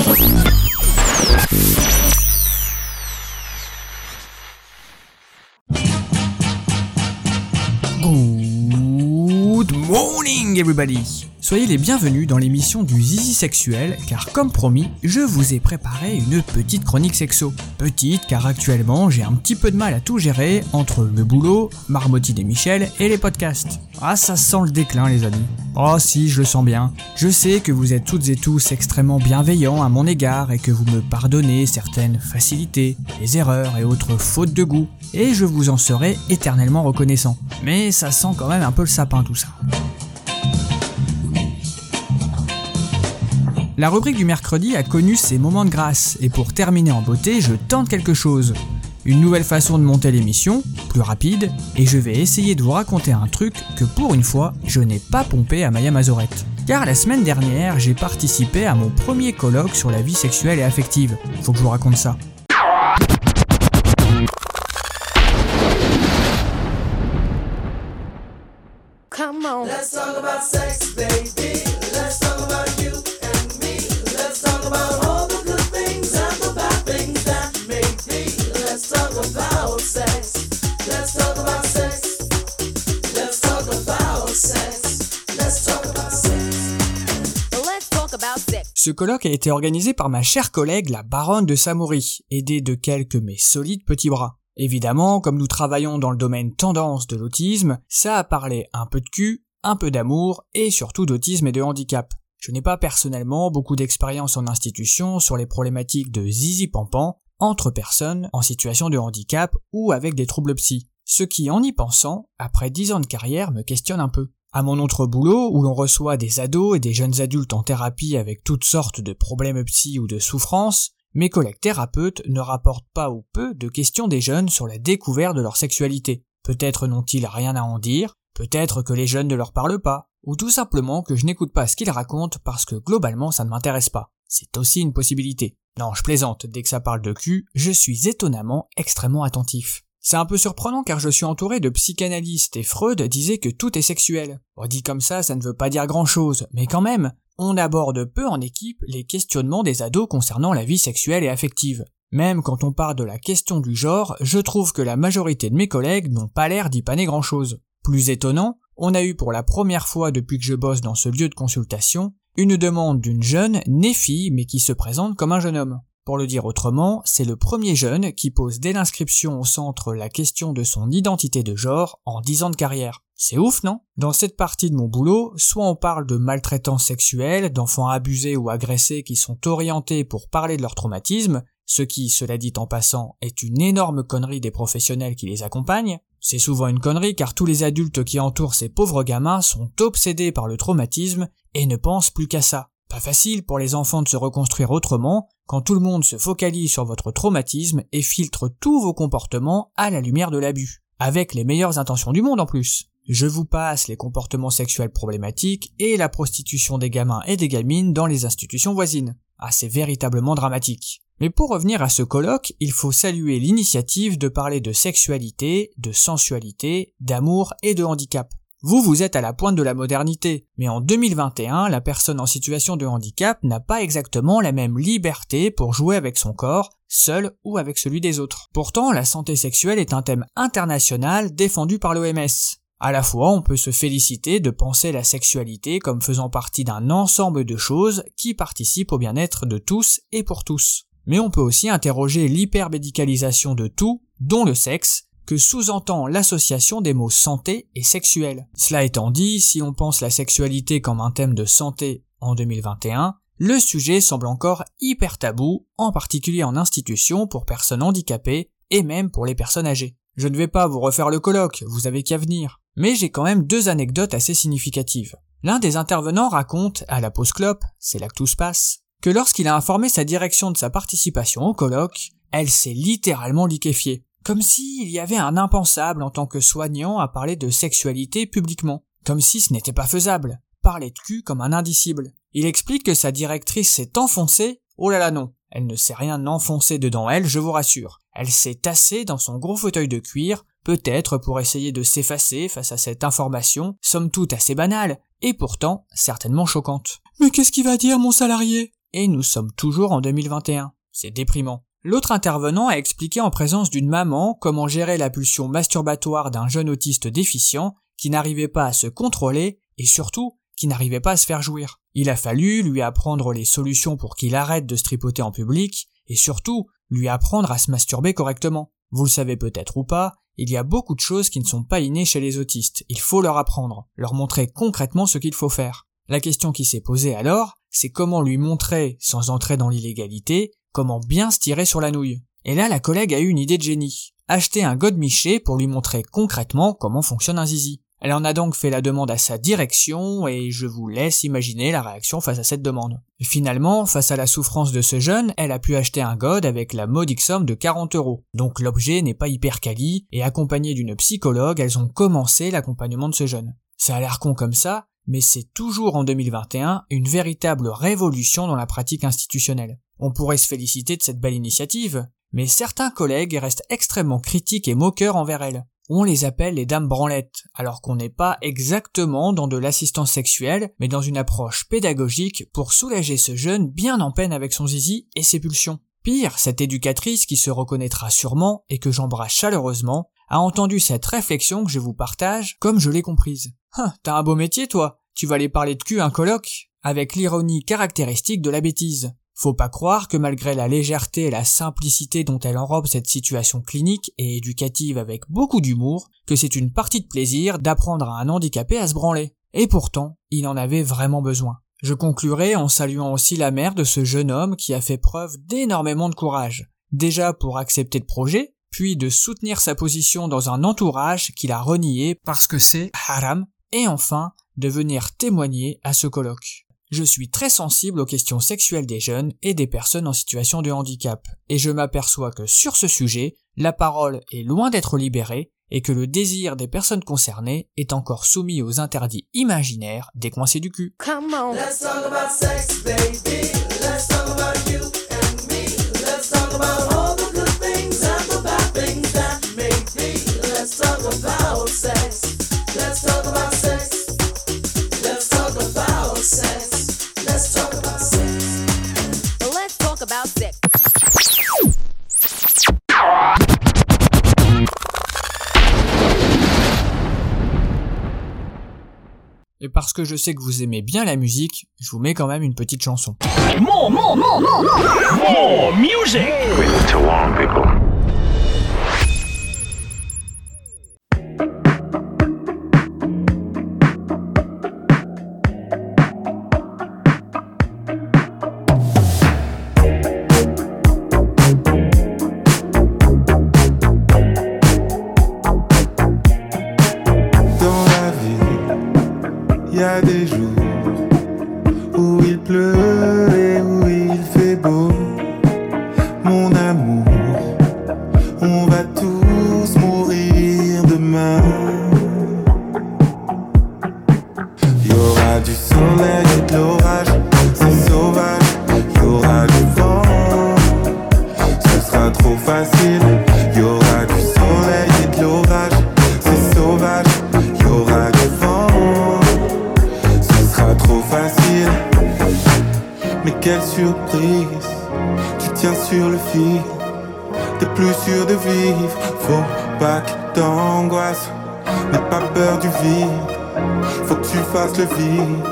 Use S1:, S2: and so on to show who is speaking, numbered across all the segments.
S1: Good morning everybody Soyez les bienvenus dans l'émission du Zizi Sexuel, car comme promis, je vous ai préparé une petite chronique sexo. Petite, car actuellement j'ai un petit peu de mal à tout gérer entre le boulot, Marmottine et Michel et les podcasts. Ah, ça sent le déclin, les amis. Oh, si, je le sens bien. Je sais que vous êtes toutes et tous extrêmement bienveillants à mon égard et que vous me pardonnez certaines facilités, les erreurs et autres fautes de goût. Et je vous en serai éternellement reconnaissant. Mais ça sent quand même un peu le sapin tout ça. La rubrique du mercredi a connu ses moments de grâce, et pour terminer en beauté, je tente quelque chose. Une nouvelle façon de monter l'émission, plus rapide, et je vais essayer de vous raconter un truc que pour une fois, je n'ai pas pompé à Maya Mazorette. Car la semaine dernière, j'ai participé à mon premier colloque sur la vie sexuelle et affective. Faut que je vous raconte ça. Ce colloque a été organisé par ma chère collègue la baronne de Samoury, aidée de quelques mais solides petits bras. Évidemment, comme nous travaillons dans le domaine tendance de l'autisme, ça a parlé un peu de cul, un peu d'amour et surtout d'autisme et de handicap. Je n'ai pas personnellement beaucoup d'expérience en institution sur les problématiques de zizi pampan entre personnes en situation de handicap ou avec des troubles psy. Ce qui, en y pensant, après dix ans de carrière, me questionne un peu. À mon autre boulot, où l'on reçoit des ados et des jeunes adultes en thérapie avec toutes sortes de problèmes psy ou de souffrances, mes collègues thérapeutes ne rapportent pas ou peu de questions des jeunes sur la découverte de leur sexualité. Peut-être n'ont-ils rien à en dire, peut-être que les jeunes ne leur parlent pas, ou tout simplement que je n'écoute pas ce qu'ils racontent parce que globalement ça ne m'intéresse pas. C'est aussi une possibilité. Non, je plaisante, dès que ça parle de cul, je suis étonnamment extrêmement attentif. C'est un peu surprenant car je suis entouré de psychanalystes et Freud disait que tout est sexuel. Bon, dit comme ça, ça ne veut pas dire grand chose, mais quand même, on aborde peu en équipe les questionnements des ados concernant la vie sexuelle et affective. Même quand on parle de la question du genre, je trouve que la majorité de mes collègues n'ont pas l'air d'y paner grand chose. Plus étonnant, on a eu pour la première fois depuis que je bosse dans ce lieu de consultation, une demande d'une jeune, née fille, mais qui se présente comme un jeune homme. Pour le dire autrement, c'est le premier jeune qui pose dès l'inscription au centre la question de son identité de genre en 10 ans de carrière. C'est ouf, non? Dans cette partie de mon boulot, soit on parle de maltraitance sexuelle, d'enfants abusés ou agressés qui sont orientés pour parler de leur traumatisme, ce qui, cela dit en passant, est une énorme connerie des professionnels qui les accompagnent. C'est souvent une connerie car tous les adultes qui entourent ces pauvres gamins sont obsédés par le traumatisme et ne pensent plus qu'à ça. Pas facile pour les enfants de se reconstruire autrement quand tout le monde se focalise sur votre traumatisme et filtre tous vos comportements à la lumière de l'abus. Avec les meilleures intentions du monde en plus. Je vous passe les comportements sexuels problématiques et la prostitution des gamins et des gamines dans les institutions voisines. Ah, c'est véritablement dramatique. Mais pour revenir à ce colloque, il faut saluer l'initiative de parler de sexualité, de sensualité, d'amour et de handicap. Vous, vous êtes à la pointe de la modernité, mais en 2021, la personne en situation de handicap n'a pas exactement la même liberté pour jouer avec son corps, seul ou avec celui des autres. Pourtant, la santé sexuelle est un thème international défendu par l'OMS. À la fois, on peut se féliciter de penser la sexualité comme faisant partie d'un ensemble de choses qui participent au bien-être de tous et pour tous. Mais on peut aussi interroger l'hypermédicalisation de tout, dont le sexe, que sous-entend l'association des mots santé et sexuel. Cela étant dit, si on pense la sexualité comme un thème de santé en 2021, le sujet semble encore hyper tabou, en particulier en institution pour personnes handicapées et même pour les personnes âgées. Je ne vais pas vous refaire le colloque, vous avez qu'à venir. Mais j'ai quand même deux anecdotes assez significatives. L'un des intervenants raconte, à la pause clope, c'est là que tout se passe, que lorsqu'il a informé sa direction de sa participation au colloque, elle s'est littéralement liquéfiée. Comme s'il y avait un impensable en tant que soignant à parler de sexualité publiquement. Comme si ce n'était pas faisable. Parler de cul comme un indicible. Il explique que sa directrice s'est enfoncée. Oh là là non. Elle ne s'est rien enfoncé dedans elle, je vous rassure. Elle s'est tassée dans son gros fauteuil de cuir, peut-être pour essayer de s'effacer face à cette information, somme toute assez banale, et pourtant certainement choquante. Mais qu'est-ce qu'il va dire mon salarié? Et nous sommes toujours en 2021. C'est déprimant. L'autre intervenant a expliqué en présence d'une maman comment gérer la pulsion masturbatoire d'un jeune autiste déficient qui n'arrivait pas à se contrôler et surtout qui n'arrivait pas à se faire jouir. Il a fallu lui apprendre les solutions pour qu'il arrête de se tripoter en public et surtout lui apprendre à se masturber correctement. Vous le savez peut-être ou pas, il y a beaucoup de choses qui ne sont pas innées chez les autistes. Il faut leur apprendre, leur montrer concrètement ce qu'il faut faire. La question qui s'est posée alors, c'est comment lui montrer, sans entrer dans l'illégalité, comment bien se tirer sur la nouille. Et là, la collègue a eu une idée de génie. Acheter un godemiché pour lui montrer concrètement comment fonctionne un zizi. Elle en a donc fait la demande à sa direction et je vous laisse imaginer la réaction face à cette demande. Finalement, face à la souffrance de ce jeune, elle a pu acheter un god avec la modique somme de 40 euros. Donc l'objet n'est pas hyper quali et accompagné d'une psychologue, elles ont commencé l'accompagnement de ce jeune. Ça a l'air con comme ça, mais c'est toujours en 2021 une véritable révolution dans la pratique institutionnelle. On pourrait se féliciter de cette belle initiative, mais certains collègues restent extrêmement critiques et moqueurs envers elle on les appelle les dames branlettes, alors qu'on n'est pas exactement dans de l'assistance sexuelle, mais dans une approche pédagogique pour soulager ce jeune bien en peine avec son zizi et ses pulsions. Pire, cette éducatrice qui se reconnaîtra sûrement et que j'embrasse chaleureusement, a entendu cette réflexion que je vous partage comme je l'ai comprise. Hein, t'as un beau métier toi, tu vas aller parler de cul un colloque avec l'ironie caractéristique de la bêtise. Faut pas croire que malgré la légèreté et la simplicité dont elle enrobe cette situation clinique et éducative avec beaucoup d'humour, que c'est une partie de plaisir d'apprendre à un handicapé à se branler. Et pourtant, il en avait vraiment besoin. Je conclurai en saluant aussi la mère de ce jeune homme qui a fait preuve d'énormément de courage. Déjà pour accepter le projet, puis de soutenir sa position dans un entourage qu'il a renié parce que c'est haram, et enfin de venir témoigner à ce colloque. Je suis très sensible aux questions sexuelles des jeunes et des personnes en situation de handicap, et je m'aperçois que sur ce sujet, la parole est loin d'être libérée et que le désir des personnes concernées est encore soumis aux interdits imaginaires des coincés du cul.
S2: Come on.
S3: Let's talk about sex, baby. Let's talk about
S1: Et parce que je sais que vous aimez bien la musique, je vous mets quand même une petite chanson.
S4: More
S5: T'es plus sûr de vivre, faut pas que t'angoisses. N'aie pas peur du vide, faut que tu fasses le vide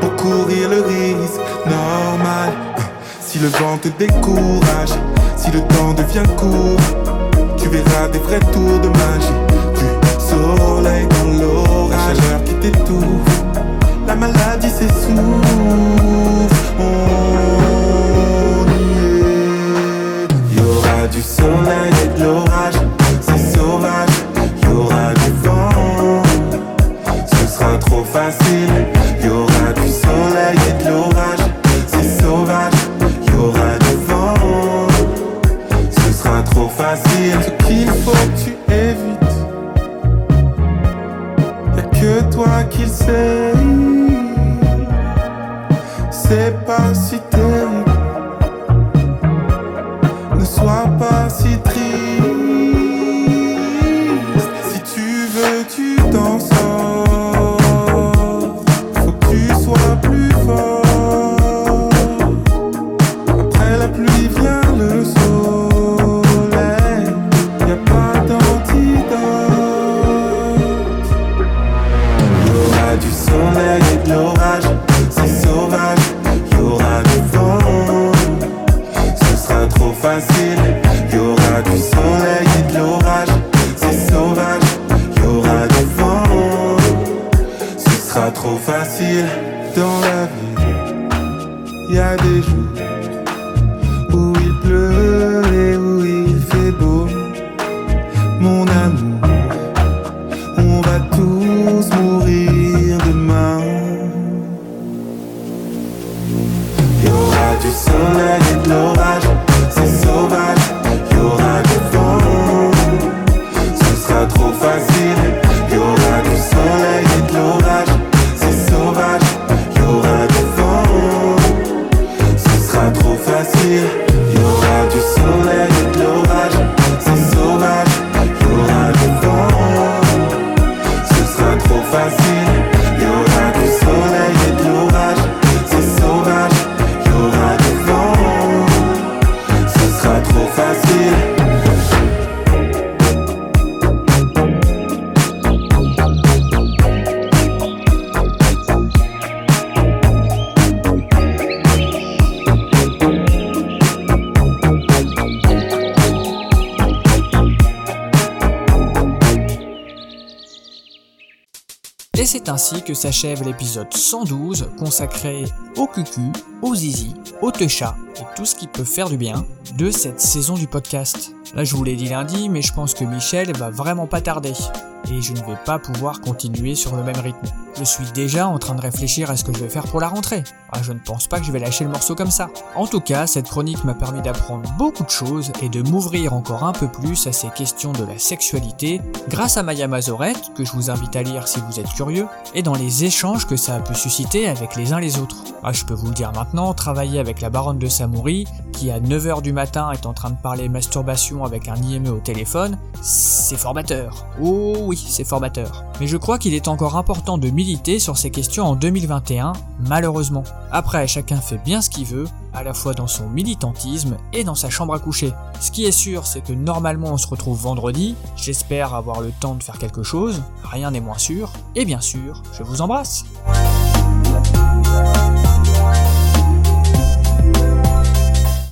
S5: pour courir le risque normal. Si le vent te décourage, si le temps devient court, tu verras des vrais tours de magie. Du soleil dans l'orage, la chaleur qui t'étouffe, la maladie s'essouffle. Qu'il faut que tu évites, y'a que toi qui sais. C'est pas si trop facile dans la vie. Y a des jours où il
S1: pleut c'est ainsi que s'achève l'épisode 112 consacré au cucu, au zizi, au techa et tout ce qui peut faire du bien de cette saison du podcast. Là je vous l'ai dit lundi mais je pense que Michel va vraiment pas tarder et je ne vais pas pouvoir continuer sur le même rythme. Je suis déjà en train de réfléchir à ce que je vais faire pour la rentrée. Ah, je ne pense pas que je vais lâcher le morceau comme ça. En tout cas, cette chronique m'a permis d'apprendre beaucoup de choses et de m'ouvrir encore un peu plus à ces questions de la sexualité grâce à Maya Mazorette, que je vous invite à lire si vous êtes curieux, et dans les échanges que ça a pu susciter avec les uns les autres. Ah, je peux vous le dire maintenant, travailler avec la baronne de Samoury, qui à 9h du matin est en train de parler masturbation avec un IME au téléphone, c'est formateur. Oh oui, c'est formateur. Mais je crois qu'il est encore important de militer sur ces questions en 2021, malheureusement. Après, chacun fait bien ce qu'il veut, à la fois dans son militantisme et dans sa chambre à coucher. Ce qui est sûr, c'est que normalement on se retrouve vendredi, j'espère avoir le temps de faire quelque chose, rien n'est moins sûr, et bien sûr, je vous embrasse.